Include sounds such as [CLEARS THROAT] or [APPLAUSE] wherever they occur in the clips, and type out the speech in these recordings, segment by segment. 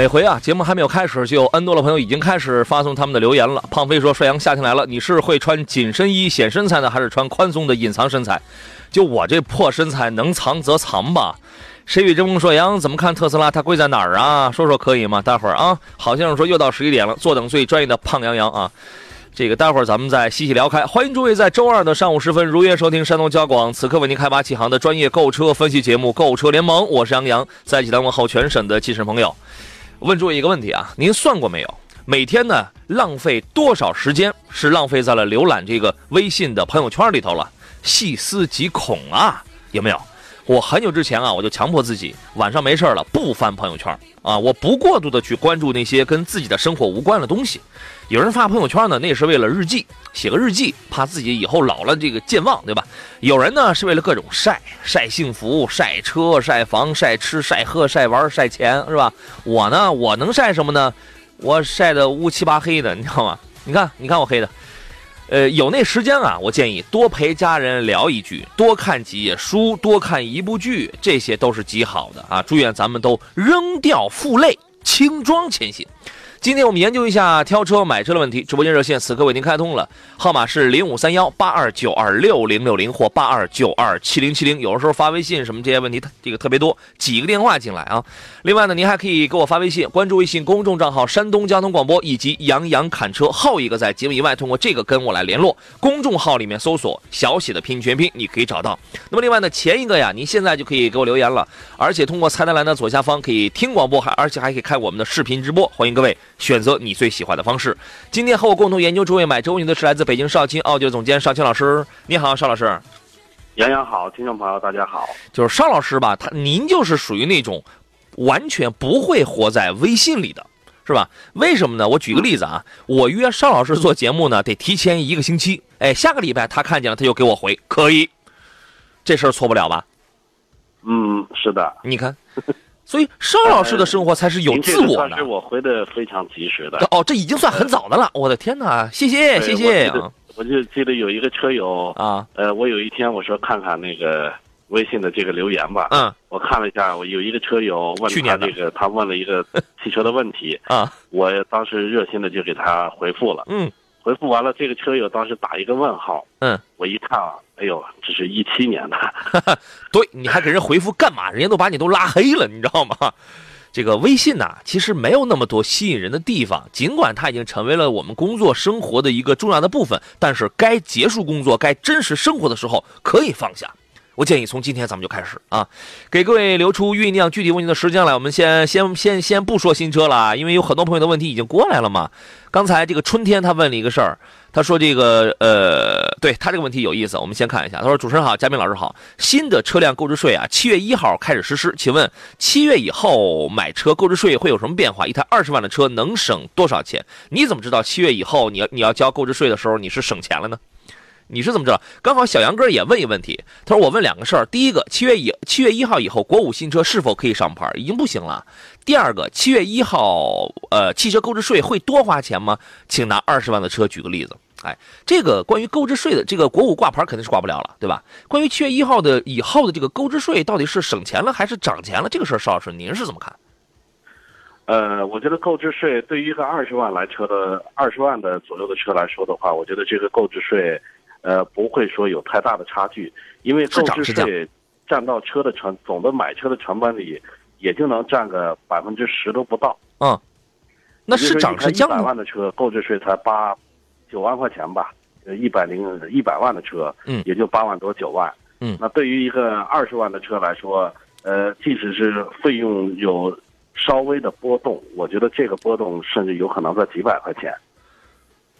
每回啊，节目还没有开始，就有 N 多的朋友已经开始发送他们的留言了。胖飞说：“帅阳，夏天来了，你是会穿紧身衣显身材呢，还是穿宽松的隐藏身材？就我这破身材，能藏则藏吧。”谁与争锋说：“杨怎么看特斯拉？它贵在哪儿啊？说说可以吗？待会儿啊，好先生说又到十一点了，坐等最专业的胖杨洋啊。这个待会儿咱们再细细聊开。欢迎诸位在周二的上午时分如约收听山东交广此刻为您开发启航的专业购车分析节目《购车联盟》，我是杨洋，在济南问候全省的汽车朋友。问诸位一个问题啊，您算过没有？每天呢浪费多少时间是浪费在了浏览这个微信的朋友圈里头了？细思极恐啊，有没有？我很久之前啊，我就强迫自己晚上没事了不翻朋友圈啊，我不过度的去关注那些跟自己的生活无关的东西。有人发朋友圈呢，那是为了日记，写个日记，怕自己以后老了这个健忘，对吧？有人呢是为了各种晒，晒幸福，晒车，晒房，晒吃，晒喝，晒玩，晒钱，是吧？我呢，我能晒什么呢？我晒的乌七八黑的，你知道吗？你看，你看我黑的。呃，有那时间啊，我建议多陪家人聊一句，多看几页书，多看一部剧，这些都是极好的啊！祝愿咱们都扔掉负累，轻装前行。今天我们研究一下挑车买车的问题，直播间热线此刻为您开通了，号码是零五三幺八二九二六零六零或八二九二七零七零。有的时候发微信什么这些问题，这个特别多，几个电话进来啊。另外呢，您还可以给我发微信，关注微信公众账号山东交通广播以及杨洋侃车后一个，在节目以外通过这个跟我来联络。公众号里面搜索小写的拼全拼，你可以找到。那么另外呢，前一个呀，您现在就可以给我留言了，而且通过菜单栏的左下方可以听广播，还而且还可以看我们的视频直播，欢迎各位。选择你最喜欢的方式。今天和我共同研究诸位买周问题的是来自北京少卿奥迪的总监少卿老师。你好，邵老师。杨洋好，听众朋友大家好。就是邵老师吧，他您就是属于那种完全不会活在微信里的，是吧？为什么呢？我举个例子啊，我约邵老师做节目呢，得提前一个星期。哎，下个礼拜他看见了，他就给我回，可以。这事儿错不了吧？嗯，是的。你看。所以邵老师的生活才是有自我的。是我回的非常及时的。哦，这已经算很早的了。我的天哪，谢谢谢谢。我就记得有一个车友啊，呃，我有一天我说看看那个微信的这个留言吧。嗯。我看了一下，我有一个车友问他这个，他问了一个汽车的问题 [LAUGHS] 啊，我当时热心的就给他回复了。嗯。回复完了，这个车友当时打一个问号。嗯。我一看啊。哎呦，这是一七年的，对，你还给人回复干嘛？人家都把你都拉黑了，你知道吗？这个微信呐，其实没有那么多吸引人的地方。尽管它已经成为了我们工作生活的一个重要的部分，但是该结束工作、该真实生活的时候，可以放下。我建议从今天咱们就开始啊，给各位留出酝酿具体问题的时间来。我们先先先先不说新车了，因为有很多朋友的问题已经过来了嘛。刚才这个春天他问了一个事儿，他说这个呃，对他这个问题有意思，我们先看一下。他说：“主持人好，嘉宾老师好，新的车辆购置税啊，七月一号开始实施，请问七月以后买车购置税会有什么变化？一台二十万的车能省多少钱？你怎么知道七月以后你要你要交购置税的时候你是省钱了呢？”你是怎么知道？刚好小杨哥也问一问题，他说：“我问两个事儿，第一个，七月以七月一号以后，国五新车是否可以上牌？已经不行了。第二个，七月一号，呃，汽车购置税会多花钱吗？请拿二十万的车举个例子。哎，这个关于购置税的这个国五挂牌肯定是挂不了了，对吧？关于七月一号的以后的这个购置税到底是省钱了还是涨钱了？这个事儿，邵老师您是怎么看？呃，我觉得购置税对于一个二十万来车的二十万的左右的车来说的话，我觉得这个购置税。呃，不会说有太大的差距，因为购置税占到车的成总的买车的成本里，也就能占个百分之十都不到。嗯，那是涨是降？一百万的车购置税才八九万块钱吧，呃，一百零一百万的车，嗯，也就八万多九万。嗯，那对于一个二十万的车来说，呃，即使是费用有稍微的波动，我觉得这个波动甚至有可能在几百块钱。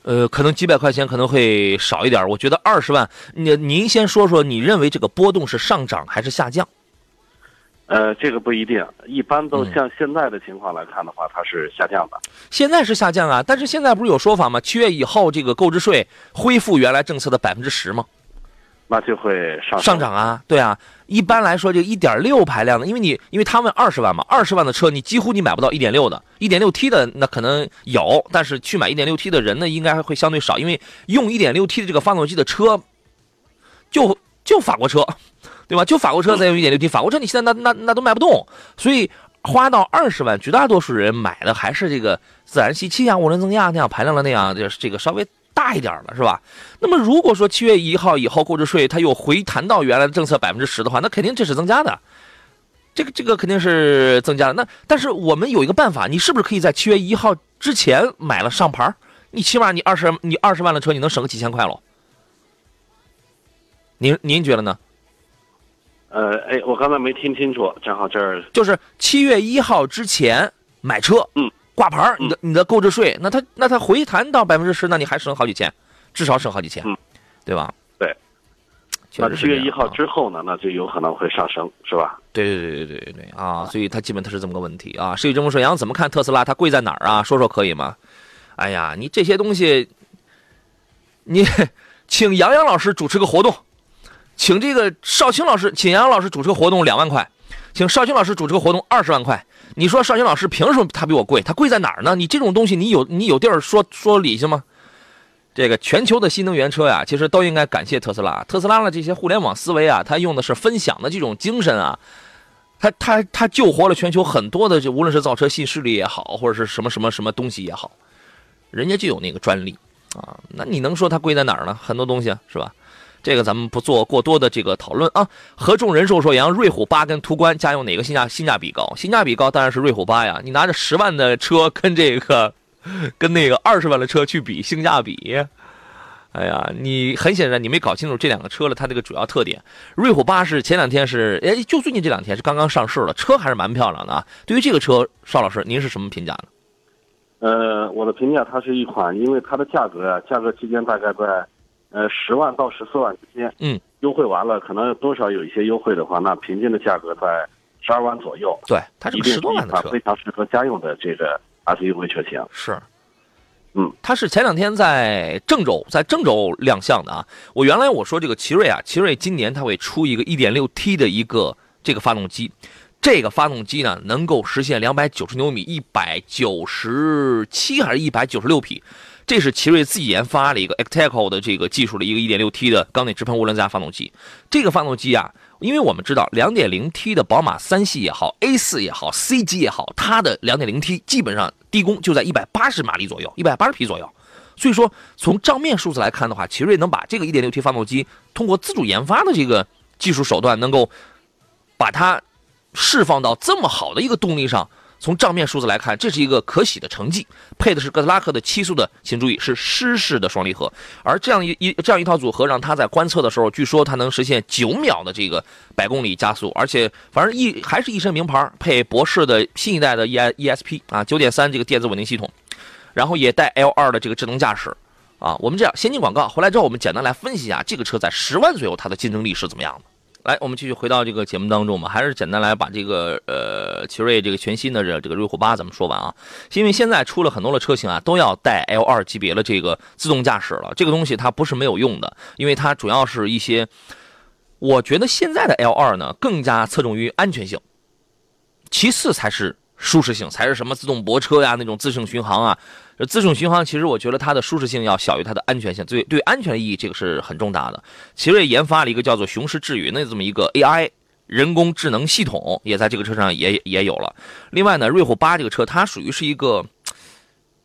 呃，可能几百块钱可能会少一点。我觉得二十万，您您先说说，你认为这个波动是上涨还是下降？呃，这个不一定，一般都像现在的情况来看的话，它是下降的。现在是下降啊，但是现在不是有说法吗？七月以后这个购置税恢复原来政策的百分之十吗？那就会上上涨啊，对啊。一般来说，就一点六排量的，因为你因为他问二十万嘛，二十万的车你几乎你买不到一点六的，一点六 T 的那可能有，但是去买一点六 T 的人呢，应该会相对少，因为用一点六 T 的这个发动机的车，就就法国车。对吧？就法国车才用一点六 T，法国车你现在那那那都卖不动，所以花到二十万，绝大多数人买的还是这个自然吸气啊、涡轮增压那样排量的那样，就是这个稍微大一点了，是吧？那么如果说七月一号以后购置税它又回弹到原来的政策百分之十的话，那肯定这是增加的，这个这个肯定是增加的。那但是我们有一个办法，你是不是可以在七月一号之前买了上牌？你起码你二十你二十万的车你能省个几千块喽？您您觉得呢？呃，哎，我刚才没听清楚，正好这儿就是七月一号之前买车，嗯，挂牌你的你的购置税，那他那他回弹到百分之十，那你还省好几千，至少省好几千，嗯，对吧？对。那七月一号之后呢，那就有可能会上升，是吧？对对对对对对啊！所以它基本它是这么个问题啊。世纪这么说，杨怎么看特斯拉？它贵在哪儿啊？说说可以吗？哎呀，你这些东西，你 [LAUGHS] 请杨洋老师主持个活动。请这个少卿老师，请杨洋老师主持个活动两万块，请少卿老师主持个活动二十万块。你说少卿老师凭什么他比我贵？他贵在哪儿呢？你这种东西，你有你有地儿说说理去吗？这个全球的新能源车呀，其实都应该感谢特斯拉。特斯拉的这些互联网思维啊，它用的是分享的这种精神啊，它它它救活了全球很多的，这无论是造车新势力也好，或者是什么什么什么东西也好，人家就有那个专利啊。那你能说它贵在哪儿呢？很多东西是吧？这个咱们不做过多的这个讨论啊。合众人寿说，杨瑞虎八跟途观家用哪个性价性价比高？性价比高当然是瑞虎八呀。你拿着十万的车跟这个，[LAUGHS] 跟那个二十万的车去比性价比，哎呀，你很显然你没搞清楚这两个车了它这个主要特点。瑞虎八是前两天是，哎，就最近这两天是刚刚上市了，车还是蛮漂亮的啊。对于这个车，邵老师您是什么评价呢？呃，我的评价，它是一款，因为它的价格啊，价格区间大概在。呃，十万到十四万之间，嗯，优惠完了，可能多少有一些优惠的话，那平均的价格在十二万左右。对，它是十多万的车，非常适合家用的这个 SUV 车型。是，嗯，它是前两天在郑州，在郑州亮相的啊。我原来我说这个奇瑞啊，奇瑞今年它会出一个 1.6T 的一个这个发动机，这个发动机呢能够实现两百九十牛米，一百九十七还是一百九十六匹。这是奇瑞自己研发的一个 Acteco 的这个技术的一个 1.6T 的缸内直喷涡轮增压发动机。这个发动机啊，因为我们知道 2.0T 的宝马三系也好，A4 也好，C 级也好，它的 2.0T 基本上低功就在180马力左右，180匹左右。所以说，从账面数字来看的话，奇瑞能把这个 1.6T 发动机通过自主研发的这个技术手段，能够把它释放到这么好的一个动力上。从账面数字来看，这是一个可喜的成绩。配的是哥斯拉克的七速的，请注意是湿式的双离合。而这样一一这样一套组合，让它在观测的时候，据说它能实现九秒的这个百公里加速。而且，反正一还是一身名牌，配博世的新一代的 E E S P 啊，九点三这个电子稳定系统，然后也带 L 二的这个智能驾驶啊。我们这样先进广告，回来之后我们简单来分析一下这个车在十万左右它的竞争力是怎么样的。来，我们继续回到这个节目当中吧，还是简单来把这个呃，奇瑞这个全新的这这个瑞虎八咱们说完啊。因为现在出了很多的车型啊，都要带 L 二级别的这个自动驾驶了。这个东西它不是没有用的，因为它主要是一些，我觉得现在的 L 二呢更加侧重于安全性，其次才是舒适性，才是什么自动泊车呀那种自适应巡航啊。自动巡航其实我觉得它的舒适性要小于它的安全性，对对安全意义这个是很重大的。奇瑞研发了一个叫做雄狮智云的这么一个 AI 人工智能系统，也在这个车上也也有了。另外呢，瑞虎八这个车它属于是一个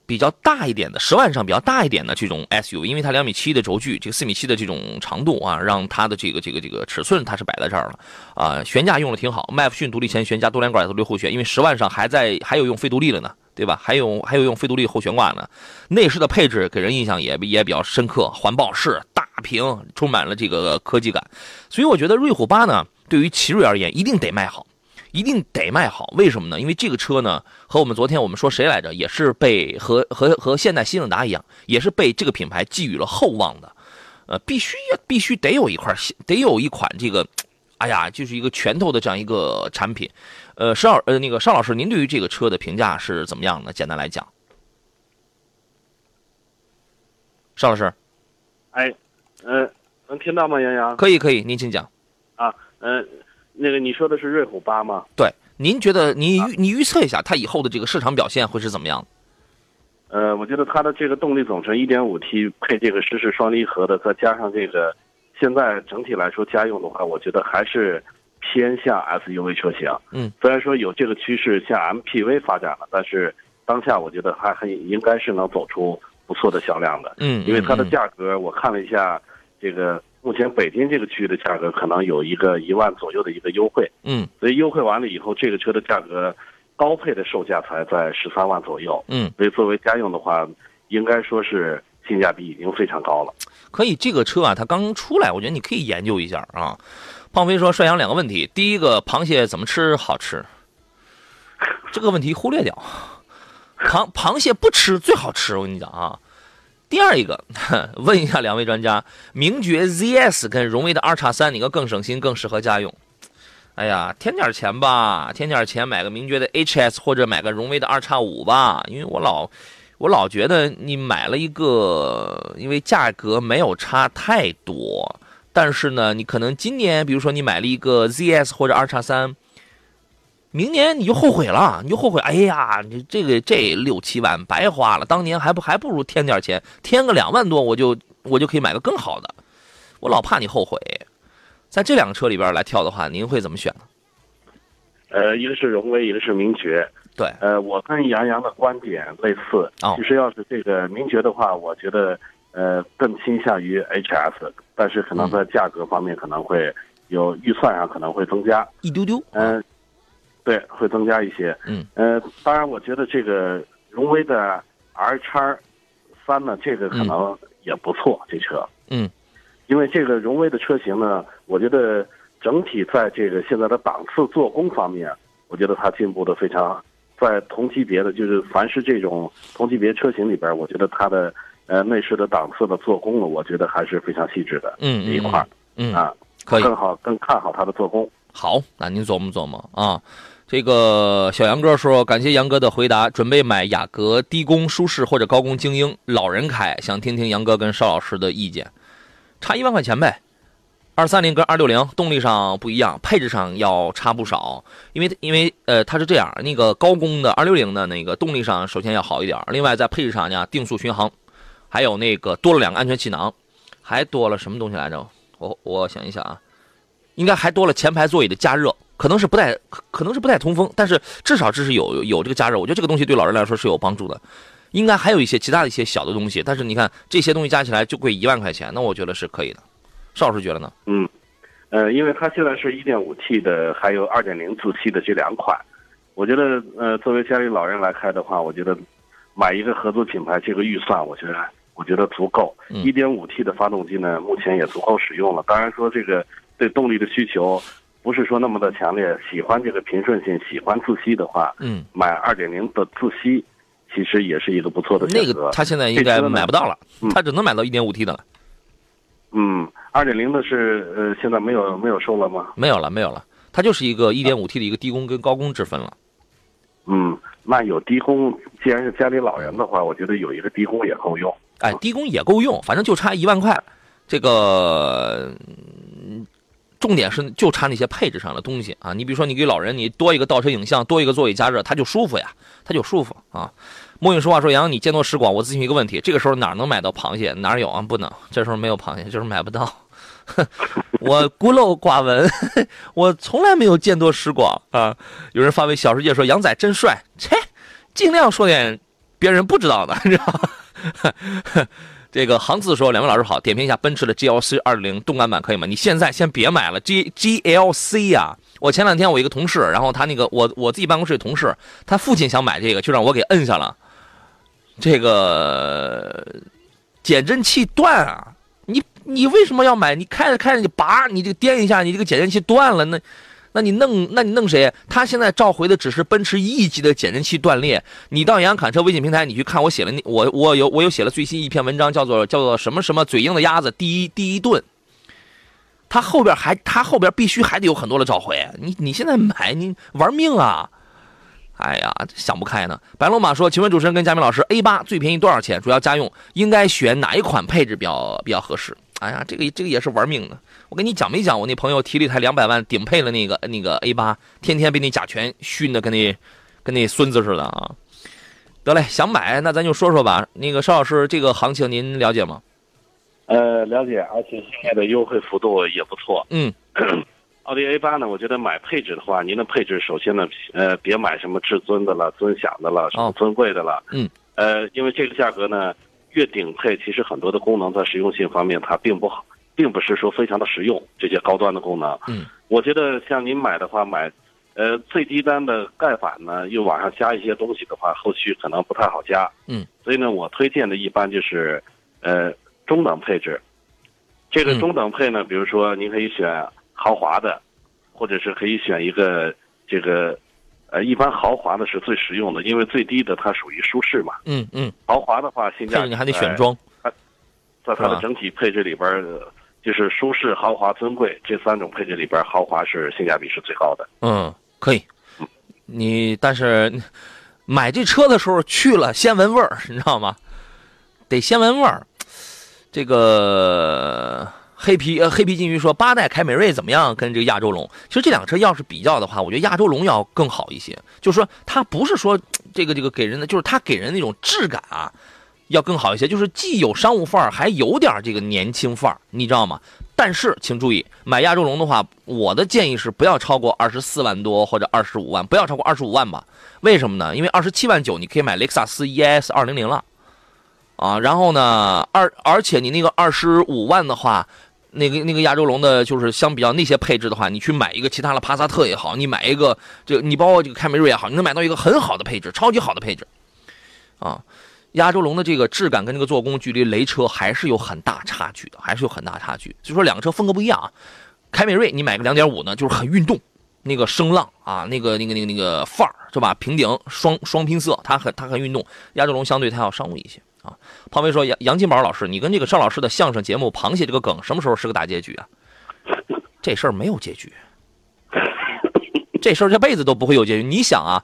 比较大一点的十万上比较大一点的这种 SUV，因为它两米七的轴距，这个四米七的这种长度啊，让它的这个这个这个尺寸它是摆在这儿了啊。悬架用的挺好，麦弗逊独立前悬加多连杆独立后悬，因为十万上还在还有用非独立的呢。对吧？还有还有用非独立后悬挂呢。内饰的配置给人印象也也比较深刻，环抱式大屏，充满了这个科技感。所以我觉得瑞虎八呢，对于奇瑞而言一定得卖好，一定得卖好。为什么呢？因为这个车呢，和我们昨天我们说谁来着，也是被和和和现代新胜达一样，也是被这个品牌寄予了厚望的。呃，必须要必须得有一块，得有一款这个，哎呀，就是一个拳头的这样一个产品。呃，邵呃那个邵老师，您对于这个车的评价是怎么样的？简单来讲，邵老师，哎，呃，能听到吗？杨洋，可以可以，您请讲。啊，嗯，那个你说的是瑞虎八吗？对，您觉得你预你预测一下它以后的这个市场表现会是怎么样？呃，我觉得它的这个动力总成 1.5T 配这个湿式双离合的，再加上这个，现在整体来说家用的话，我觉得还是偏向 SUV 车型。嗯，虽然说有这个趋势向 MPV 发展了，但是当下我觉得还很应该是能走出不错的销量的。嗯，因为它的价格我看了一下，这个目前北京这个区域的价格可能有一个一万左右的一个优惠。嗯，所以优惠完了以后，这个车的价格。高配的售价才在十三万左右，嗯，所以作为家用的话，应该说是性价比已经非常高了。可以，这个车啊，它刚出来，我觉得你可以研究一下啊。胖飞说：“帅阳两个问题，第一个，螃蟹怎么吃好吃？这个问题忽略掉。螃螃蟹不吃最好吃，我跟你讲啊。第二一个，[LAUGHS] 问一下两位专家，名爵 ZS 跟荣威的二叉三，哪个更省心，更适合家用？”哎呀，添点钱吧，添点钱买个名爵的 HS 或者买个荣威的二叉五吧，因为我老，我老觉得你买了一个，因为价格没有差太多，但是呢，你可能今年，比如说你买了一个 ZS 或者二叉三，明年你就后悔了，你就后悔，哎呀，你这个这六七万白花了，当年还不还不如添点钱，添个两万多，我就我就可以买个更好的，我老怕你后悔。在这两个车里边来挑的话，您会怎么选呢？呃，一个是荣威，一个是名爵。对，呃，我跟杨洋的观点类似。哦，其实要是这个名爵的话，我觉得呃更倾向于 HS，但是可能在价格方面可能会有预算上可能会增加一丢丢。嗯，对，会增加一些。嗯，呃，当然，我觉得这个荣威的 R 叉三呢，这个可能也不错，这车。嗯。因为这个荣威的车型呢，我觉得整体在这个现在的档次、做工方面，我觉得它进步的非常。在同级别的，就是凡是这种同级别车型里边，我觉得它的呃内饰的档次的做工了，我觉得还是非常细致的。嗯一块嗯啊，可以更好更看好它的做工。好，那您琢磨琢磨啊。这个小杨哥说，感谢杨哥的回答，准备买雅阁低功舒适或者高功精英，老人开，想听听杨哥跟邵老师的意见。差一万块钱呗，二三零跟二六零动力上不一样，配置上要差不少。因为因为呃，它是这样，那个高功的二六零的那个动力上首先要好一点，另外在配置上呢，定速巡航，还有那个多了两个安全气囊，还多了什么东西来着？我我想一想啊，应该还多了前排座椅的加热，可能是不带可能是不带通风，但是至少这是有有这个加热，我觉得这个东西对老人来说是有帮助的。应该还有一些其他的一些小的东西，但是你看这些东西加起来就贵一万块钱，那我觉得是可以的。邵老师觉得呢？嗯，呃，因为它现在是一点五 T 的，还有二点零自吸的这两款，我觉得呃，作为家里老人来开的话，我觉得买一个合资品牌，这个预算我觉得我觉得足够。一点五 T 的发动机呢，目前也足够使用了。当然说这个对动力的需求不是说那么的强烈，喜欢这个平顺性，喜欢自吸的话，嗯，买二点零的自吸。其实也是一个不错的选择。那个他现在应该买不到了，他只能买到一点五 T 的了。嗯，二点零的是呃，现在没有没有售了吗？没有了，没有了。它就是一个一点五 T 的一个低功跟高功之分了。嗯，那有低功，既然是家里老人的话，我觉得有一个低功也够用。哎，低功也够用，反正就差一万块。这个。重点是就差那些配置上的东西啊！你比如说，你给老人你多一个倒车影像，多一个座椅加热，他就舒服呀，他就舒服啊。莫影说话说：“杨，你见多识广，我咨询一个问题，这个时候哪能买到螃蟹？哪有啊？不能，这时候没有螃蟹，就是买不到。我孤陋寡闻，[LAUGHS] 我从来没有见多识广啊。有人发微小世界说：杨仔真帅，切，尽量说点别人不知道的，你知道吗？” [LAUGHS] 这个航子说：“两位老师好，点评一下奔驰的 GLC 二零动感版可以吗？你现在先别买了，G GLC 呀！我前两天我一个同事，然后他那个我我自己办公室的同事，他父亲想买这个，就让我给摁下了。这个减震器断啊！你你为什么要买？你开着开着你拔，你这个颠一下，你这个减震器断了，那那你弄那你弄谁？他现在召回的只是奔驰 E 级的减震器断裂。你到杨侃车微信平台，你去看我写了那我我有我有写了最新一篇文章，叫做叫做什么什么嘴硬的鸭子第一第一顿。他后边还他后边必须还得有很多的召回。你你现在买你玩命啊！哎呀，想不开呢。白龙马说：“请问主持人跟嘉明老师，A 八最便宜多少钱？主要家用应该选哪一款配置比较比较合适？”哎呀，这个这个也是玩命的。我跟你讲没讲？我那朋友提了一台两百万顶配的那个那个 A 八，天天被那甲醛熏的跟那跟那孙子似的啊！得嘞，想买那咱就说说吧。那个邵老师，这个行情您了解吗？呃，了解，而且现在的优惠幅度也不错。嗯。[COUGHS] [COUGHS] 奥迪 A 八呢？我觉得买配置的话，您的配置首先呢，呃，别买什么至尊的了、尊享的了、什么尊贵的了。嗯。呃，因为这个价格呢，越顶配，其实很多的功能在实用性方面它并不好，并不是说非常的实用。这些高端的功能。嗯。我觉得像您买的话，买，呃，最低端的盖板呢，又往上加一些东西的话，后续可能不太好加。嗯。所以呢，我推荐的一般就是，呃，中等配置。这个中等配呢，比如说您可以选。豪华的，或者是可以选一个这个，呃，一般豪华的是最实用的，因为最低的它属于舒适嘛。嗯嗯。豪华的话，性价比你还得选装。它在它的整体配置里边，就是舒适、豪华、尊贵这三种配置里边，豪华是性价比是最高的。嗯，可以。你但是买这车的时候去了，先闻味儿，你知道吗？得先闻味儿。这个。黑皮呃，黑皮金鱼说八代凯美瑞怎么样？跟这个亚洲龙，其实这两个车要是比较的话，我觉得亚洲龙要更好一些。就是说，它不是说 [TSK] 这个这个给人的，就是它给人那种质感啊，要更好一些。就是既有商务范儿，还有点这个年轻范儿，你知道吗？但是请注意，买亚洲龙的话，我的建议是不要超过二十四万多或者二十五万，不要超过二十五万吧。为什么呢？因为二十七万九你可以买雷克萨斯 ES 二零零了，啊，然后呢，二而且你那个二十五万的话。那个那个亚洲龙的，就是相比较那些配置的话，你去买一个其他的帕萨特也好，你买一个这你包括这个凯美瑞也好，你能买到一个很好的配置，超级好的配置，啊，亚洲龙的这个质感跟这个做工，距离雷车还是有很大差距的，还是有很大差距。就说两个车风格不一样啊，凯美瑞你买个两点五呢，就是很运动，那个声浪啊，那个那个那个那个范儿是吧？平顶双双拼色，它很它很运动，亚洲龙相对它要商务一些。啊，胖飞说杨杨金宝老师，你跟这个邵老师的相声节目《螃蟹》这个梗什么时候是个大结局啊？这事儿没有结局，这事儿这辈子都不会有结局。你想啊，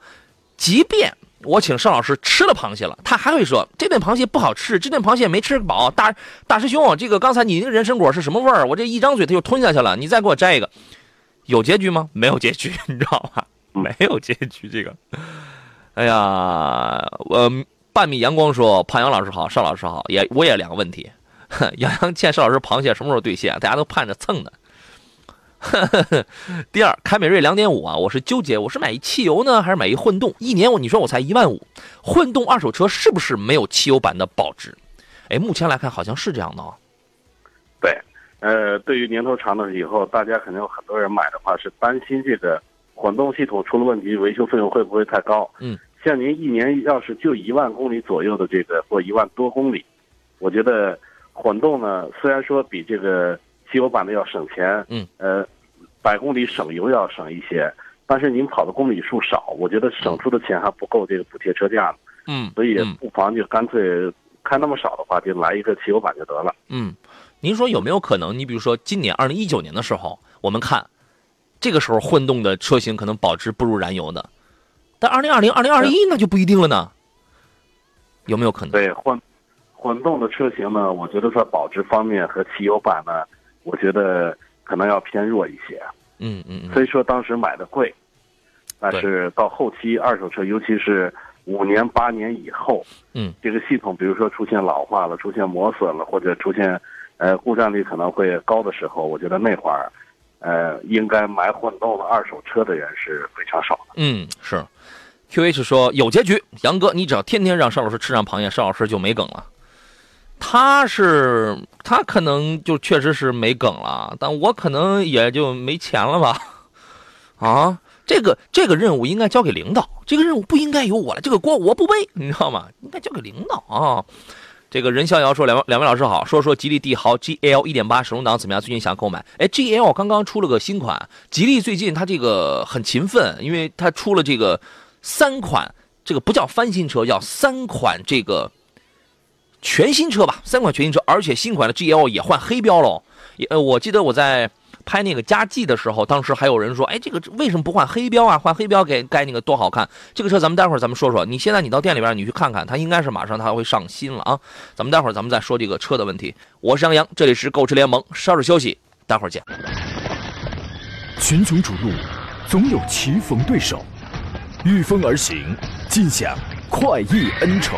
即便我请邵老师吃了螃蟹了，他还会说这顿螃蟹不好吃，这顿螃蟹没吃饱。大大师兄，这个刚才你那个人参果是什么味儿？我这一张嘴他就吞下去了，你再给我摘一个，有结局吗？没有结局，你知道吗？没有结局，这个，哎呀，我。半米阳光说：“胖杨老师好，邵老师好，也我也两个问题。[LAUGHS] 杨洋欠邵老师螃蟹什么时候兑现？大家都盼着蹭呢。[LAUGHS] 第二，凯美瑞两点五啊，我是纠结，我是买一汽油呢，还是买一混动？一年我你说我才一万五，混动二手车是不是没有汽油版的保值？哎，目前来看好像是这样的啊。对，呃，对于年头长了以后，大家肯定有很多人买的话是担心这个混动系统出了问题，维修费用会不会太高？嗯。像您一年要是就一万公里左右的这个，或一万多公里，我觉得混动呢，虽然说比这个汽油版的要省钱，嗯，呃，百公里省油要省一些，但是您跑的公里数少，我觉得省出的钱还不够这个补贴车价呢，嗯，所以不妨就干脆开那么少的话，就来一个汽油版就得了。嗯，您说有没有可能？你比如说今年二零一九年的时候，我们看这个时候混动的车型可能保值不如燃油的。但二零二零、二零二一那就不一定了呢，有没有可能？对混混动的车型呢，我觉得在保值方面和汽油版呢，我觉得可能要偏弱一些。嗯嗯。虽说当时买的贵，但是到后期二手车，尤其是五年、八年以后，嗯，这个系统比如说出现老化了、出现磨损了，或者出现呃故障率可能会高的时候，我觉得那会儿。呃，应该买混动的二手车的人是非常少的。嗯，是。Q H 说有结局，杨哥，你只要天天让邵老师吃上螃蟹，邵老师就没梗了。他是他可能就确实是没梗了，但我可能也就没钱了吧？[LAUGHS] 啊，这个这个任务应该交给领导，这个任务不应该由我来，这个锅我不背，你知道吗？应该交给领导啊。这个任逍遥说：“两位两位老师好，说说吉利帝豪 GL 一点八手动挡怎么样？最近想购买。哎，GL 刚刚出了个新款，吉利最近它这个很勤奋，因为它出了这个三款，这个不叫翻新车，叫三款这个全新车吧，三款全新车，而且新款的 GL 也换黑标了。也呃，我记得我在。”拍那个佳绩的时候，当时还有人说：“哎，这个为什么不换黑标啊？换黑标给该那个多好看！这个车咱们待会儿咱们说说。你现在你到店里边你去看看，它应该是马上它会上新了啊。咱们待会儿咱们再说这个车的问题。我是杨洋，这里是购车联盟，稍事休息，待会儿见。群雄逐鹿，总有棋逢对手，御风而行，尽享快意恩仇。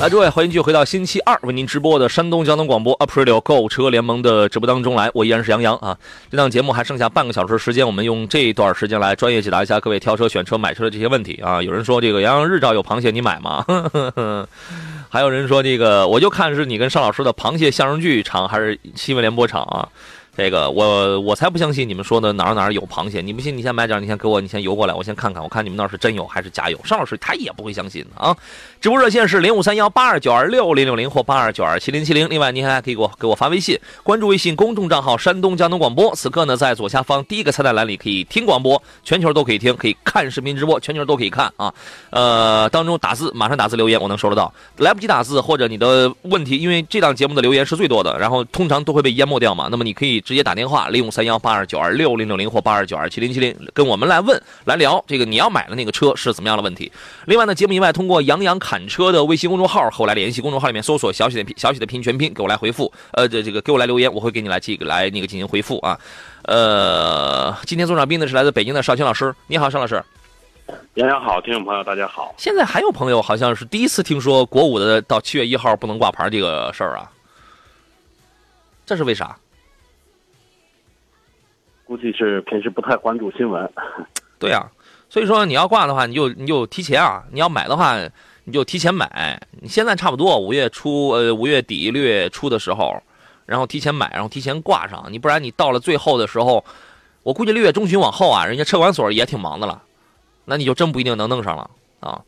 来，诸位，欢迎继续回到星期二为您直播的山东交通广播 Up Radio 购车联盟的直播当中来。我依然是杨洋啊。这档节目还剩下半个小时时间，我们用这一段时间来专业解答一下各位挑车、选车、买车的这些问题啊。有人说这个杨洋日照有螃蟹，你买吗？[LAUGHS] 还有人说这个我就看是你跟邵老师的螃蟹相声剧场还是新闻联播场啊？这个我我才不相信你们说的哪儿哪儿有螃蟹，你不信你先买点，你先给我，你先邮过来，我先看看，我看你们那是真有还是假有。尚老师他也不会相信啊。直播热线是零五三幺八二九二六零六零或八二九二七零七零。另外您还可以给我给我发微信，关注微信公众账号山东交通广播。此刻呢，在左下方第一个菜单栏里可以听广播，全球都可以听，可以看视频直播，全球都可以看啊。呃，当中打字马上打字留言，我能收得到。来不及打字或者你的问题，因为这档节目的留言是最多的，然后通常都会被淹没掉嘛。那么你可以。直接打电话零五三幺八二九二六零六零或八二九二七零七零，跟我们来问来聊这个你要买的那个车是怎么样的问题。另外呢，节目以外通过杨洋侃车的微信公众号和我来联系，公众号里面搜索小写的小写的拼全拼，给我来回复。呃，这这个给我来留言，我会给你来这个来那个进行回复啊。呃，今天做场宾的是来自北京的邵青老师，你好，邵老师。杨洋好，听众朋友大家好。现在还有朋友好像是第一次听说国五的到七月一号不能挂牌这个事儿啊，这是为啥？估计是平时不太关注新闻，对呀，所以说你要挂的话，你就你就提前啊；你要买的话，你就提前买。你现在差不多五月初，呃，五月底六月初的时候，然后提前买，然后提前挂上。你不然你到了最后的时候，我估计六月中旬往后啊，人家车管所也挺忙的了，那你就真不一定能弄上了啊。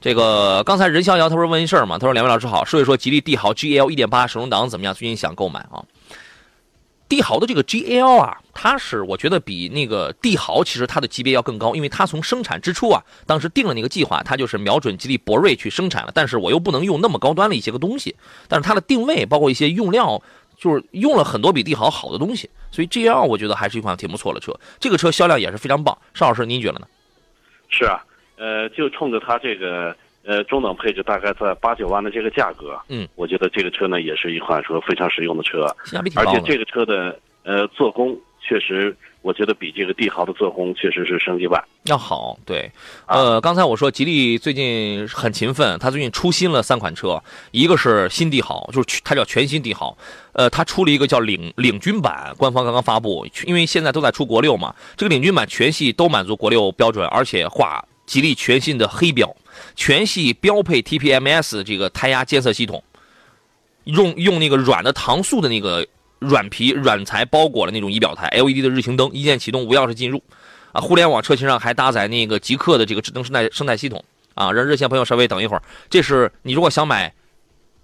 这个刚才任逍遥他不是问一事儿嘛？他说两位老师好，说一说吉利帝豪 GL 一点八手动挡怎么样？最近想购买啊。帝豪的这个 GL 啊，它是我觉得比那个帝豪其实它的级别要更高，因为它从生产之初啊，当时定了那个计划，它就是瞄准吉利博瑞去生产了。但是我又不能用那么高端的一些个东西，但是它的定位包括一些用料，就是用了很多比帝豪好的东西，所以 GL 我觉得还是一款挺不错的车。这个车销量也是非常棒。邵老师，您觉得呢？是啊，呃，就冲着它这个。呃，中等配置大概在八九万的这个价格，嗯，我觉得这个车呢也是一款说非常实用的车，而且这个车的呃做工确实，我觉得比这个帝豪的做工确实是升级版要好。对，呃，刚才我说吉利最近很勤奋，它最近出新了三款车，一个是新帝豪，就是它叫全新帝豪，呃，它出了一个叫领领军版，官方刚刚发布，因为现在都在出国六嘛，这个领军版全系都满足国六标准，而且挂吉利全新的黑标。全系标配 TPMS 这个胎压监测系统，用用那个软的搪塑的那个软皮软材包裹了那种仪表台，LED 的日行灯，一键启动，无钥匙进入。啊，互联网车型上还搭载那个极客的这个智能生态生态系统。啊，让热线朋友稍微等一会儿。这是你如果想买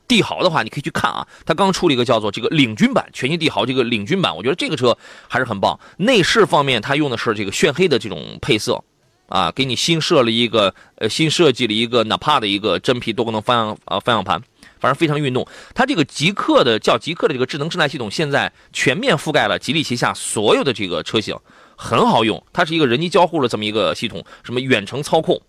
帝豪的话，你可以去看啊，它刚出了一个叫做这个领军版全新帝豪这个领军版，我觉得这个车还是很棒。内饰方面，它用的是这个炫黑的这种配色。啊，给你新设了一个，呃，新设计了一个纳帕的一个真皮多功能方向啊方向盘，反正非常运动。它这个极客的叫极客的这个智能生态系统，现在全面覆盖了吉利旗下所有的这个车型，很好用。它是一个人机交互的这么一个系统，什么远程操控，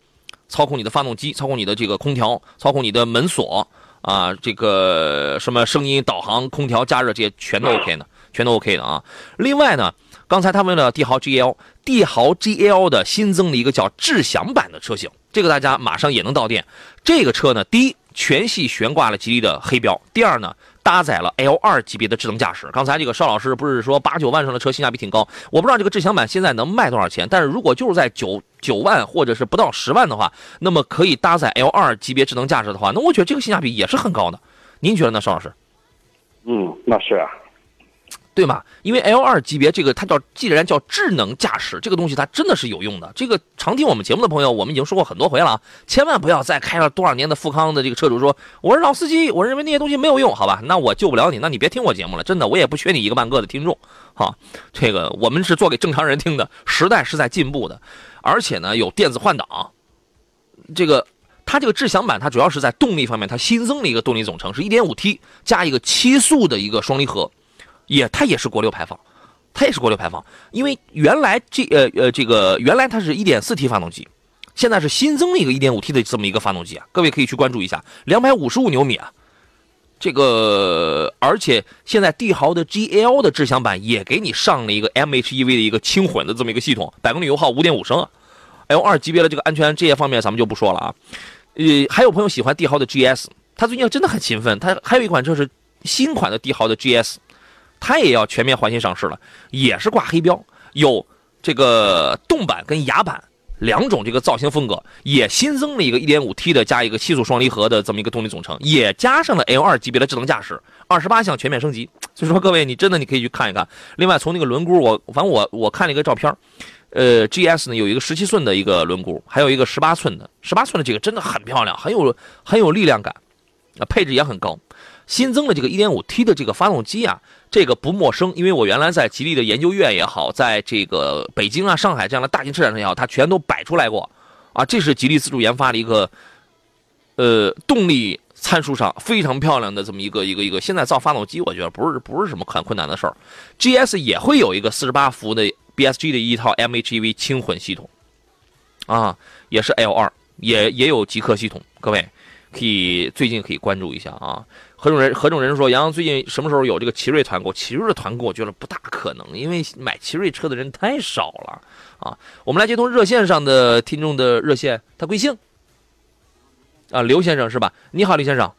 操控你的发动机，操控你的这个空调，操控你的门锁啊，这个什么声音导航、空调加热这些全都 OK 的，全都 OK 的啊。另外呢。刚才他问了帝豪 GL，帝豪 GL 的新增了一个叫智享版的车型，这个大家马上也能到店。这个车呢，第一全系悬挂了吉利的黑标，第二呢，搭载了 L 二级别的智能驾驶。刚才这个邵老师不是说八九万上的车性价比挺高？我不知道这个智享版现在能卖多少钱，但是如果就是在九九万或者是不到十万的话，那么可以搭载 L 二级别智能驾驶的话，那我觉得这个性价比也是很高的。您觉得呢，邵老师？嗯，那是啊。对吗？因为 L 二级别这个它叫既然叫智能驾驶，这个东西它真的是有用的。这个常听我们节目的朋友，我们已经说过很多回了啊，千万不要再开了多少年的富康的这个车主说我是老司机，我认为那些东西没有用，好吧？那我救不了你，那你别听我节目了，真的，我也不缺你一个半个的听众，哈。这个我们是做给正常人听的，时代是在进步的，而且呢有电子换挡，这个它这个智享版它主要是在动力方面，它新增了一个动力总成是 1.5T 加一个七速的一个双离合。也，它也是国六排放，它也是国六排放。因为原来这呃呃这个原来它是一点四 T 发动机，现在是新增了一个一点五 T 的这么一个发动机啊。各位可以去关注一下，两百五十五牛米啊。这个而且现在帝豪的 GL 的智享版也给你上了一个 MHEV 的一个轻混的这么一个系统，百公里油耗五点五升啊。L 二级别的这个安全这些方面咱们就不说了啊。呃，还有朋友喜欢帝豪的 GS，他最近真的很勤奋。他还有一款车是新款的帝豪的 GS。它也要全面换新上市了，也是挂黑标，有这个动版跟雅版两种这个造型风格，也新增了一个 1.5T 的加一个七速双离合的这么一个动力总成，也加上了 L2 级别的智能驾驶，二十八项全面升级。[LAUGHS] 所以说各位，你真的你可以去看一看。另外从那个轮毂，我反正我我看了一个照片，呃，GS 呢有一个十七寸的一个轮毂，还有一个十八寸的，十八寸的这个真的很漂亮，很有很有力量感，啊，配置也很高。新增的这个 1.5T 的这个发动机啊。这个不陌生，因为我原来在吉利的研究院也好，在这个北京啊、上海这样的大型车展上也好，它全都摆出来过，啊，这是吉利自主研发的一个，呃，动力参数上非常漂亮的这么一个一个一个。现在造发动机，我觉得不是不是什么很困难的事儿。GS 也会有一个48伏的 BSG 的一套 MHEV 轻混系统，啊，也是 L2，也也有极客系统，各位可以最近可以关注一下啊。何种人何种人说杨洋最近什么时候有这个奇瑞团购？奇瑞的团购我觉得不大可能，因为买奇瑞车的人太少了啊。我们来接通热线上的听众的热线，他贵姓？啊，刘先生是吧？你好，刘先生。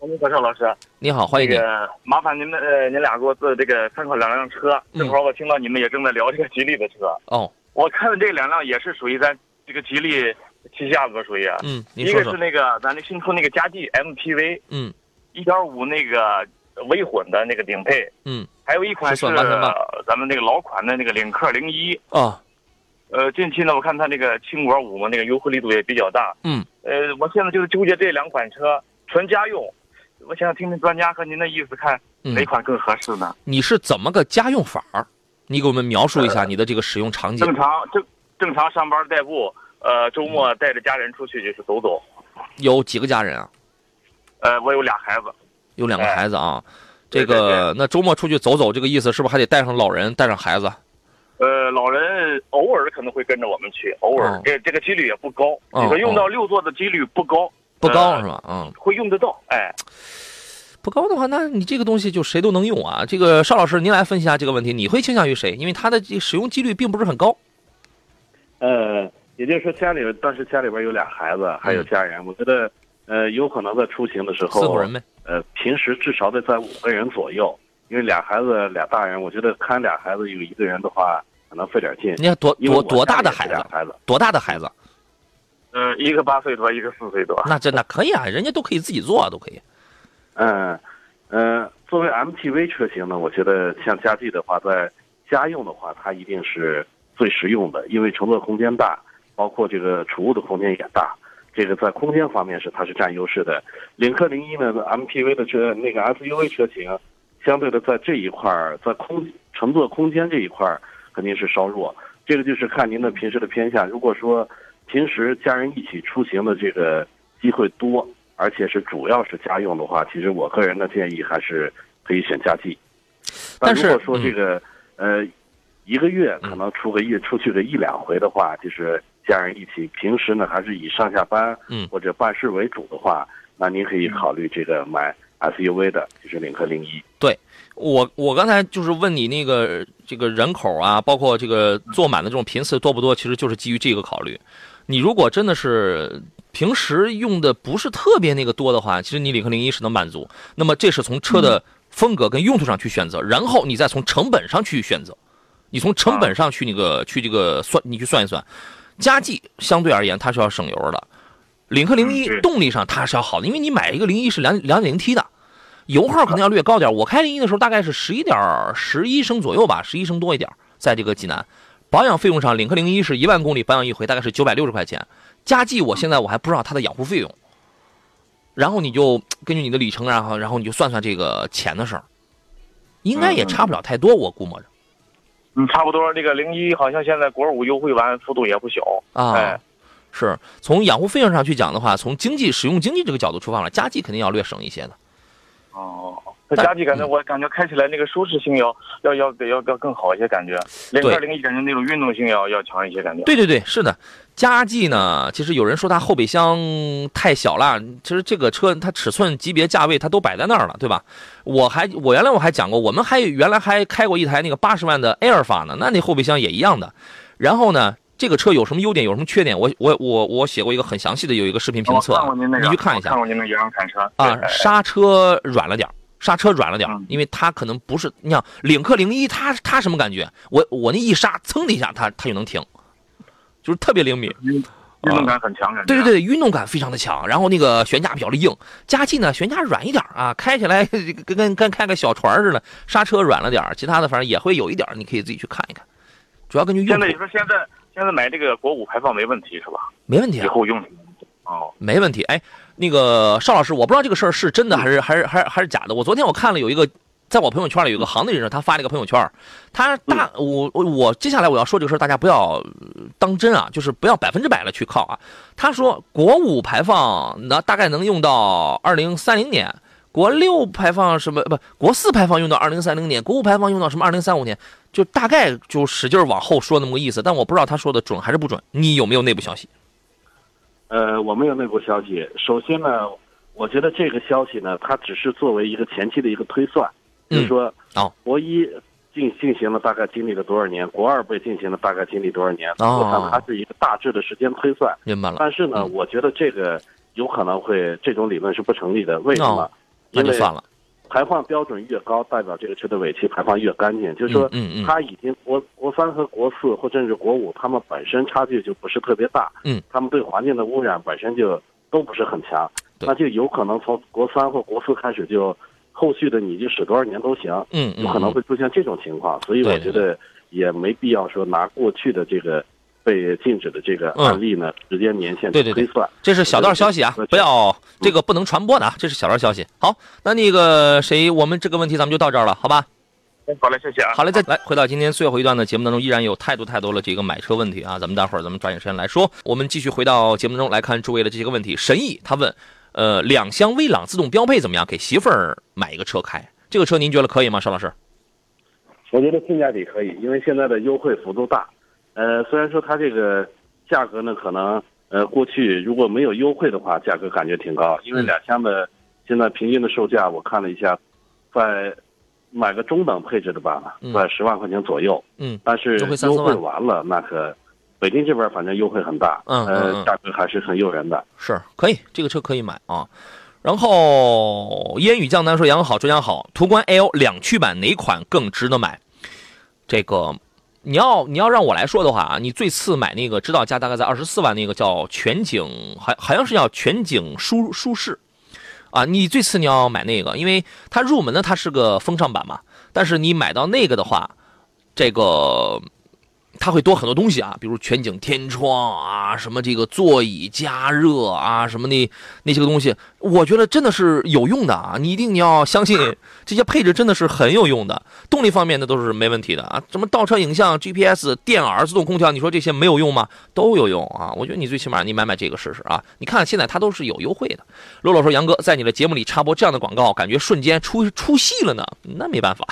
你好，邵老师。你好，欢迎你。麻烦您们呃，您俩给我做这个参考两辆车。正好我听到你们也正在聊这个吉利的车。哦。我看的这两辆也是属于咱这个吉利旗下的，属于。嗯。一个是那个咱那新出那个嘉际 MPV。嗯。一点五那个微混的那个顶配，嗯，还有一款是咱们那个老款的那个领克零一啊，呃，近期呢，我看它那个轻果五嘛，那个优惠力度也比较大，嗯，呃，我现在就是纠结这两款车，纯家用，我想听听专家和您的意思，看哪款更合适呢？你是怎么个家用法儿？你给我们描述一下你的这个使用场景。正常正正常上班代步，呃，周末带着家人出去就是走走。有几个家人啊？呃，我有俩孩子，有两个孩子啊，这个那周末出去走走，这个意思是不是还得带上老人，带上孩子？呃，老人偶尔可能会跟着我们去，偶尔这这个几率也不高，这个用到六座的几率不高，不高是吧？嗯，会用得到，哎，不高的话，那你这个东西就谁都能用啊。这个邵老师，您来分析一下这个问题，你会倾向于谁？因为它的这使用几率并不是很高。呃，也就是说家里当时家里边有俩孩子，还有家人，我觉得。呃，有可能在出行的时候，四口人呗。呃，平时至少得在五个人左右，因为俩孩子俩大人，我觉得看俩孩子有一个人的话，可能费点劲。你看多多多大的孩子？孩子多大的孩子？嗯，一个八岁多，一个四岁多。那真的可以啊，人家都可以自己坐，都可以。嗯嗯，作为 MPV 车型呢，我觉得像嘉际的话，在家用的话，它一定是最实用的，因为乘坐空间大，包括这个储物的空间也大。这个在空间方面是它是占优势的，领克零一呢，MPV 的车那个 SUV 车型，相对的在这一块儿，在空乘坐空间这一块儿肯定是稍弱。这个就是看您的平时的偏向。如果说平时家人一起出行的这个机会多，而且是主要是家用的话，其实我个人的建议还是可以选嘉际。但如果说这个呃一个月可能出个一出去个一两回的话，就是。家人一起，平时呢还是以上下班嗯或者办事为主的话，那您可以考虑这个买 SUV 的，就是领克零一。对我，我刚才就是问你那个这个人口啊，包括这个坐满的这种频次多不多，其实就是基于这个考虑。你如果真的是平时用的不是特别那个多的话，其实你领克零一是能满足。那么这是从车的风格跟用途上去选择，然后你再从成本上去选择。你从成本上去那个去这个算，你去算一算，加计相对而言它是要省油的。领克零一动力上它是要好的，因为你买一个零一是两两点零 T 的，油耗可能要略高点。我开零一的时候大概是十一点十一升左右吧，十一升多一点，在这个济南。保养费用上，领克零一是一万公里保养一回，大概是九百六十块钱。加计我现在我还不知道它的养护费用。然后你就根据你的里程，然后然后你就算算这个钱的事儿，应该也差不了太多，我估摸着。嗯，差不多。这个零一好像现在国五优惠完幅度也不小啊。是从养护费用上去讲的话，从经济使用经济这个角度出发了，加计肯定要略省一些的。哦，那加计感觉我感觉开起来那个舒适性要要要要要更好一些，感觉。零二零一感觉那种运动性要要强一些，感觉。对对对，是的。加计呢，其实有人说它后备箱太小了，其实这个车它尺寸级别价位它都摆在那儿了，对吧？我还我原来我还讲过，我们还原来还开过一台那个八十万的埃尔法呢，那那后备箱也一样的。然后呢？这个车有什么优点，有什么缺点？我我我我写过一个很详细的有一个视频评测，你去看一下。看过您的原产车啊，刹车软了点刹车软了点因为它可能不是你想领克零一，它它什么感觉？我我那一刹，噌的一下，它它就能停，就是特别灵敏，运动感很强。对对对，运动感非常的强。然后那个悬架比较的硬，加气呢悬架软一点啊，开起来 [LAUGHS] 跟跟跟开个小船似的。刹车软了点其他的反正也会有一点你可以自己去看一看。主要根据用。现在你说现在。现在买这个国五排放没问题是吧？没问题，以后用哦，没问题。哎，那个邵老师，我不知道这个事儿是真的还是还是还是还是假的。我昨天我看了有一个，在我朋友圈里有个行内人士，他发了一个朋友圈，他大我我接下来我要说这个事儿，大家不要当真啊，就是不要百分之百的去靠啊。他说国五排放那大概能用到二零三零年。国六排放什么不？国四排放用到二零三零年，国五排放用到什么二零三五年？就大概就使劲往后说那么个意思，但我不知道他说的准还是不准。你有没有内部消息？呃，我没有内部消息。首先呢，我觉得这个消息呢，它只是作为一个前期的一个推算，就是说，哦，国一进进行了大概经历了多少年，国二被进行了大概经历多少年，我看它是一个大致的时间推算。明白了。但是呢，我觉得这个有可能会这种理论是不成立的。为什么？那就算了，排放标准越高，代表这个车的尾气排放越干净。就是说，嗯嗯，它已经国国三和国四，或甚至国五，它们本身差距就不是特别大。嗯，它们对环境的污染本身就都不是很强，那就有可能从国三或国四开始就，后续的你就使多少年都行。嗯有可能会出现这种情况，所以我觉得也没必要说拿过去的这个。被禁止的这个案例呢，时间年限推算，这是小道消息啊，不要这个不能传播的啊，这是小道消息。好，那那个谁，我们这个问题咱们就到这儿了，好吧？好嘞，谢谢啊。好嘞，再来回到今天最后一段的节目当中，依然有太多太多的这个买车问题啊，咱们待会儿咱们抓紧时间来说。我们继续回到节目中来看诸位的这些个问题。神意他问，呃，两厢威朗自动标配怎么样？给媳妇儿买一个车开，这个车您觉得可以吗？邵老师？我觉得性价比可以，因为现在的优惠幅度大。呃，虽然说它这个价格呢，可能呃过去如果没有优惠的话，价格感觉挺高。因为两厢的现在平均的售价，我看了一下，在买个中等配置的吧，在十万块钱左右。嗯。但是优惠完了，那可北京这边反正优惠很大。嗯呃，价格还是很诱人的。是可以，这个车可以买啊。然后烟雨江南说：“杨好，周江好，途观 L 两驱版哪款更值得买？”这个。你要你要让我来说的话啊，你最次买那个指导价大概在二十四万那个叫全景，好好像是叫全景舒舒适，啊，你最次你要买那个，因为它入门的它是个风尚版嘛，但是你买到那个的话，这个。它会多很多东西啊，比如全景天窗啊，什么这个座椅加热啊，什么的那些个东西，我觉得真的是有用的啊！你一定要相信这些配置真的是很有用的。动力方面的都是没问题的啊，什么倒车影像、GPS、电耳、自动空调，你说这些没有用吗？都有用啊！我觉得你最起码你买买这个试试啊！你看现在它都是有优惠的。洛洛说：“杨哥在你的节目里插播这样的广告，感觉瞬间出出戏了呢。”那没办法，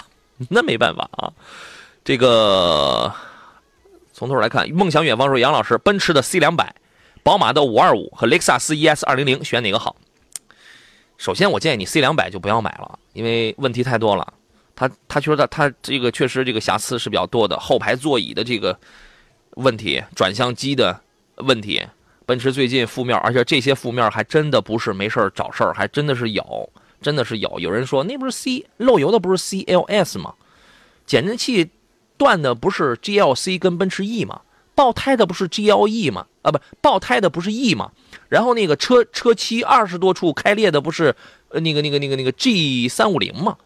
那没办法啊，这个。从头来看，梦想远方说：“杨老师，奔驰的 C 两百，宝马的五二五和雷克萨斯 ES 二零零，选哪个好？”首先，我建议你 C 两百就不要买了，因为问题太多了。他他觉得他这个确实这个瑕疵是比较多的，后排座椅的这个问题，转向机的问题奔驰最近负面，而且这些负面还真的不是没事找事儿，还真的是有，真的是有。有人说那不是 C 漏油的不是 CLS 吗？减震器断的不是 GLC 跟奔驰 E 吗？爆胎的不是 GLE 吗？啊，不，爆胎的不是 E 吗？然后那个车车漆二十多处开裂的不是那个那个那个那个 G 三五零吗？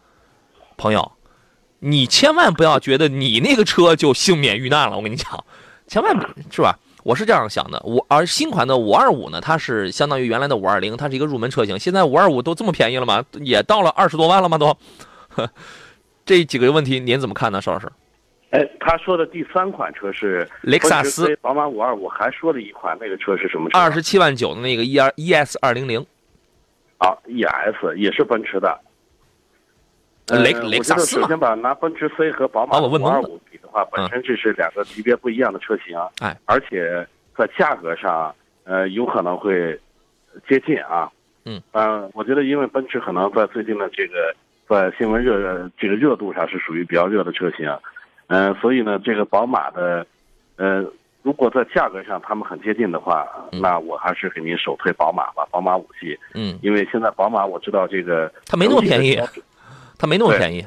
朋友，你千万不要觉得你那个车就幸免遇难了。我跟你讲，千万是吧？我是这样想的。我而新款的五二五呢，它是相当于原来的五二零，它是一个入门车型。现在五二五都这么便宜了吗？也到了二十多万了吗？都。[LAUGHS] 这几个问题您怎么看呢，邵老师？哎，他说的第三款车是雷克萨斯、宝马五二五，还说了一款那个车是什么车？二十七万九的那个 E 二 ES 二零零。啊，ES 也是奔驰的。雷雷克萨斯首先把拿奔驰 C 和宝马五二五比的话，本身这是两个级别不一样的车型。哎，而且在价格上，呃，有可能会接近啊。嗯。嗯，我觉得因为奔驰可能在最近的这个在新闻热这个热度上是属于比较热的车型。嗯，所以呢，这个宝马的，呃，如果在价格上他们很接近的话，那我还是给您首推宝马吧，宝马五系。嗯，因为现在宝马我知道这个它没那么便宜，它没那么便宜。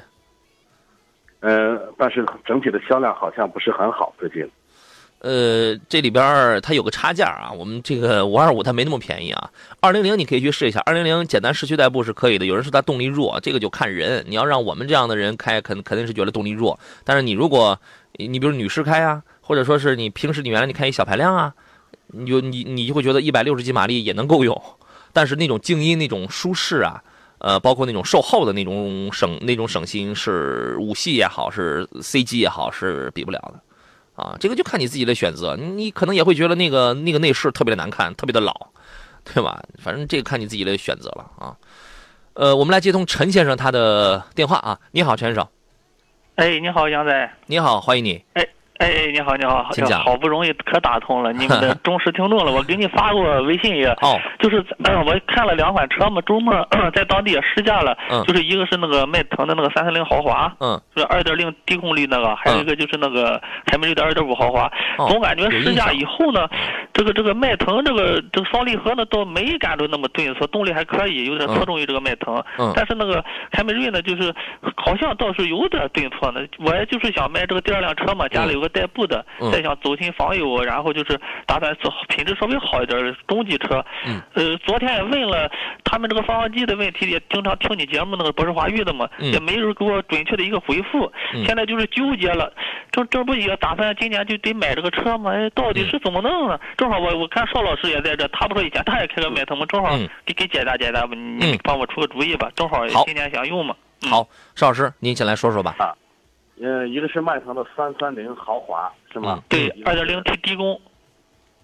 呃，但是整体的销量好像不是很好，最近。呃，这里边它有个差价啊，我们这个五二五它没那么便宜啊。二零零你可以去试一下，二零零简单市区代步是可以的。有人说它动力弱，这个就看人。你要让我们这样的人开，肯肯定是觉得动力弱。但是你如果你比如女士开啊，或者说是你平时你原来你开一小排量啊，你就你你就会觉得一百六十几马力也能够用。[LAUGHS] 但是那种静音、那种舒适啊，呃，包括那种售后的那种省那种省心，是五系也好，是 C 级也好，是比不了的。啊，这个就看你自己的选择，你可能也会觉得那个那个内饰特别的难看，特别的老，对吧？反正这个看你自己的选择了啊。呃，我们来接通陈先生他的电话啊。你好，陈先生。哎，你好，杨仔。你好，欢迎你。哎。哎哎，你好，你好，请讲。好不容易可打通了，你们的 [LAUGHS] 忠实听众了。我给你发过微信也，哦，就是嗯，我看了两款车嘛，周末 [CLEARS THROAT] 在当地也试驾了，嗯，就是一个是那个迈腾的那个三三零豪华，嗯，就是二点零低功率那个，还有一个就是那个凯美瑞的二点五豪华。总感觉试驾以后呢，这个这个迈腾这个这个双离合呢，倒没感觉那么顿挫，动力还可以，有点侧重于这个迈腾。嗯，但是那个凯美瑞呢，就是好像倒是有点顿挫呢。我也就是想买这个第二辆车嘛，家里有个代步的。再想走亲访友，然后就是打算做品质稍微好一点的中级车。嗯。呃，昨天也问了他们这个发动机的问题，也经常听你节目那个博士华育的嘛，也没人给我准确的一个回复。嗯。现在就是纠结了，这这不也打算今年就得买这个车嘛？哎，到底是怎么弄呢？正好我我看邵老师也在这，他不说以前他也开个迈腾吗，正好给给解答解答吧，你帮我出个主意吧。正好今年想用嘛。好，邵老师您先来说说吧。啊。呃，一个是迈腾的三三零豪华，是吗？对，二点零 T 低功。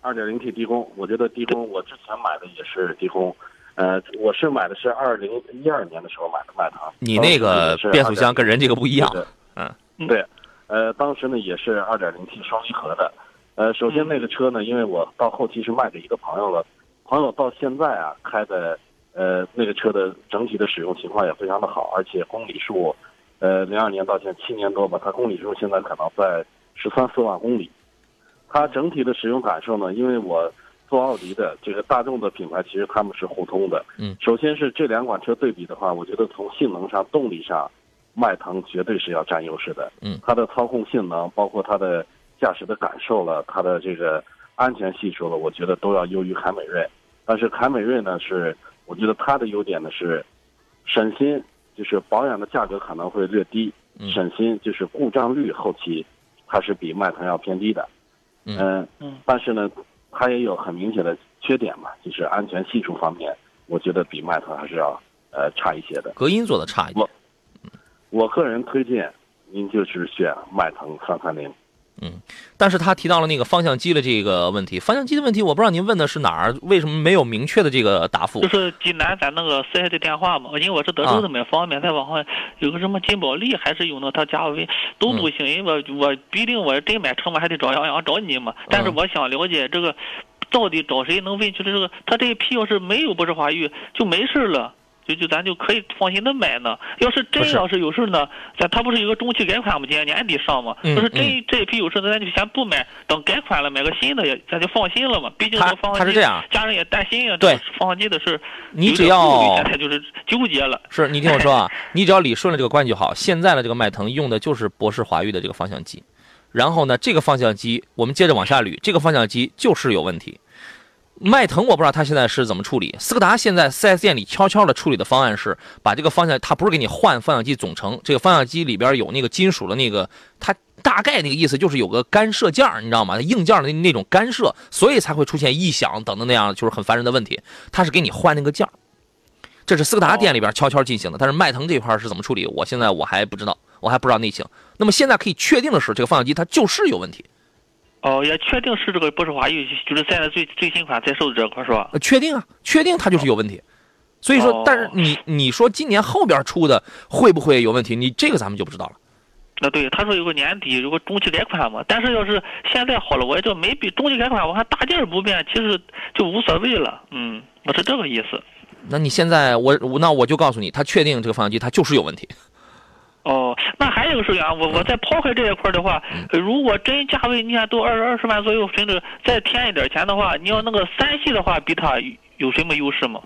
二点零 T 低功，我觉得低功，我之前买的也是低功。呃，我是买的是二零一二年的时候买的迈腾。你那个变速箱跟人这个不一样。嗯，对。呃，当时呢也是二点零 T 双离合的。呃，首先那个车呢，因为我到后期是卖给一个朋友了，朋友到现在啊开的，呃，那个车的整体的使用情况也非常的好，而且公里数。呃，零二年到现在七年多吧，它公里数现在可能在十三四万公里。它整体的使用感受呢，因为我做奥迪的，这个大众的品牌其实他们是互通的。嗯。首先是这两款车对比的话，我觉得从性能上、动力上，迈腾绝对是要占优势的。嗯。它的操控性能，包括它的驾驶的感受了，它的这个安全系数了，我觉得都要优于凯美瑞。但是凯美瑞呢，是我觉得它的优点呢是省心。就是保养的价格可能会略低，省心就是故障率后期，它是比迈腾要偏低的，嗯嗯，但是呢，它也有很明显的缺点嘛，就是安全系数方面，我觉得比迈腾还是要呃差一些的，隔音做的差一点。我我个人推荐您就是选迈腾三三零。嗯，但是他提到了那个方向机的这个问题，方向机的问题，我不知道您问的是哪儿，为什么没有明确的这个答复？就是济南咱那个四 S 店电话嘛，因为我是德州的，蛮方便，在网上有个什么金宝利，还是有那他加微都不行，因为我我毕竟我真买车嘛，还得找杨洋找你嘛。但是我想了解这个，到底找谁能问出这个？他这一批要是没有不是华域就没事了。就就咱就可以放心的买呢。要是真要是有事呢，咱他不是有个中期改款吗？今年年底上嘛。要是真这一批有事，那咱就先不买，等改款了买个新的，也咱就放心了嘛。毕竟这放他是这样，家人也担心啊。对，放放机的事，你只要现在就是纠结了。是你听我说啊，[LAUGHS] 你只要理顺了这个关系就好。现在的这个迈腾用的就是博世华域的这个方向机，然后呢，这个方向机我们接着往下捋，这个方向机就是有问题。迈腾我不知道他现在是怎么处理。斯柯达现在 4S 店里悄悄的处理的方案是，把这个方向，它不是给你换方向机总成，这个方向机里边有那个金属的那个，它大概那个意思就是有个干涉件你知道吗？硬件的那种干涉，所以才会出现异响等等那样就是很烦人的问题。他是给你换那个件这是斯柯达店里边悄悄进行的。但是迈腾这块是怎么处理，我现在我还不知道，我还不知道内情。那么现在可以确定的是，这个方向机它就是有问题。哦，也确定是这个博世华域，就是现在最最新款在售的这块是吧？确定啊，确定它就是有问题。所以说，但是你你说今年后边出的会不会有问题？你这个咱们就不知道了。那对，他说有个年底有个中期改款嘛，但是要是现在好了，我也就没比中期改款，我看大件不变，其实就无所谓了。嗯，我是这个意思。那你现在我那我就告诉你，他确定这个方向机它就是有问题。哦，那还有一个事情啊，我我再抛开这一块的话，如果真价位你看都二二十万左右，甚至再添一点钱的话，你要那个三系的话，比它有什么优势吗？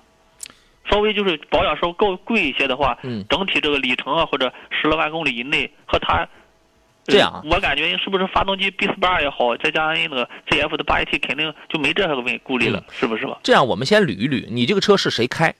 稍微就是保养稍微高贵一些的话，嗯，整体这个里程啊或者十来万公里以内和它这样，我感觉是不是发动机 B 四八也好，再加上那个 ZF 的八 AT，肯定就没这个问顾虑了，是不是吧？这样我们先捋一捋，你这个车是谁开？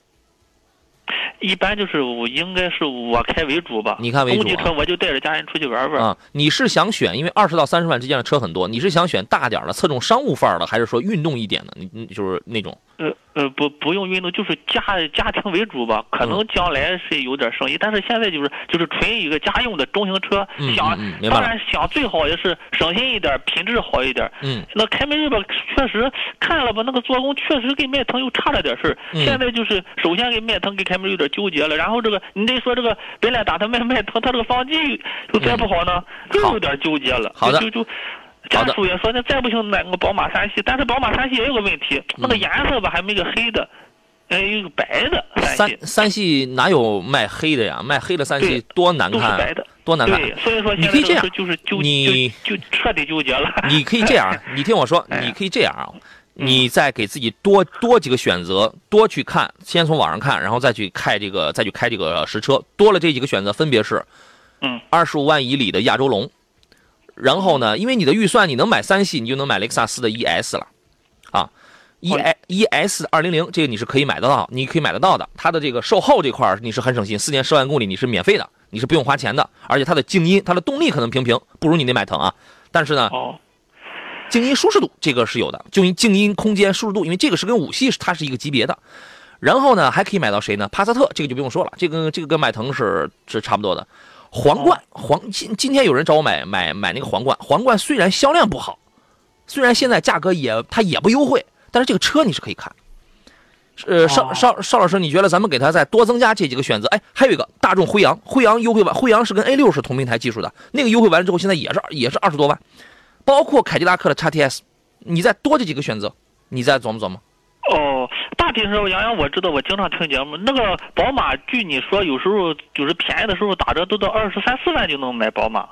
一般就是我应该是我开为主吧，你看为主。公级车我就带着家人出去玩玩。啊，你是想选？因为二十到三十万之间的车很多，你是想选大点的，侧重商务范儿的，还是说运动一点的？你你就是那种。呃呃，不不用运动，就是家家庭为主吧。可能将来是有点生意，但是现在就是就是纯一个家用的中型车。想当然想最好也是省心一点，品质好一点。嗯。那凯美瑞吧，确实看了吧，那个做工确实跟迈腾又差了点事儿。现在就是首先跟迈腾跟凯美瑞有点纠结了，然后这个你得说这个本来打他卖卖他他这个方机又再不好呢，又有点纠结了。好的。就就。家属也说，那再不行买个宝马三系，但是宝马三系也有个问题，那个颜色吧还没个黑的，哎，有个白的三系。三系哪有卖黑的呀？卖黑的三系多难看，多难看。对，所以说你可以这样，就是纠你就彻底纠结了。你可以这样，你听我说，[LAUGHS] 你可以这样啊，你再给自己多多几个选择，多去看，先从网上看，然后再去开这个，再去开这个实车。多了这几个选择，分别是，嗯，二十五万以里的亚洲龙。然后呢？因为你的预算，你能买三系，你就能买雷克萨斯的 ES 了，啊，E E S 二零零，这个你是可以买得到，你可以买得到的。它的这个售后这块你是很省心，四年十万公里你是免费的，你是不用花钱的。而且它的静音，它的动力可能平平，不如你那迈腾啊。但是呢，静音舒适度这个是有的，静音静音空间舒适度，因为这个是跟五系它是一个级别的。然后呢，还可以买到谁呢？帕萨特，这个就不用说了，这个这个跟迈腾是是差不多的。皇冠，皇今今天有人找我买买买那个皇冠，皇冠虽然销量不好，虽然现在价格也它也不优惠，但是这个车你是可以看。呃，邵邵邵老师，你觉得咱们给他再多增加这几个选择？哎，还有一个大众辉昂，辉昂优惠完，辉昂是跟 A 六是同平台技术的，那个优惠完了之后，现在也是也是二十多万，包括凯迪拉克的 x T S，你再多这几个选择，你再琢磨琢磨。哦，大体上杨洋，我知道，我经常听节目。那个宝马，据你说，有时候就是便宜的时候打折都到二十三四万就能买宝马，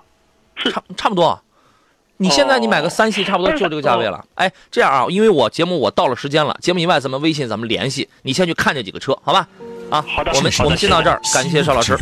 是差差不多。你现在你买个三系，差不多就这个价位了。哎，这样啊，因为我节目我到了时间了，节目以外咱们微信咱们联系，你先去看这几个车，好吧？啊，好的，我们我们先到这儿，感谢邵老师。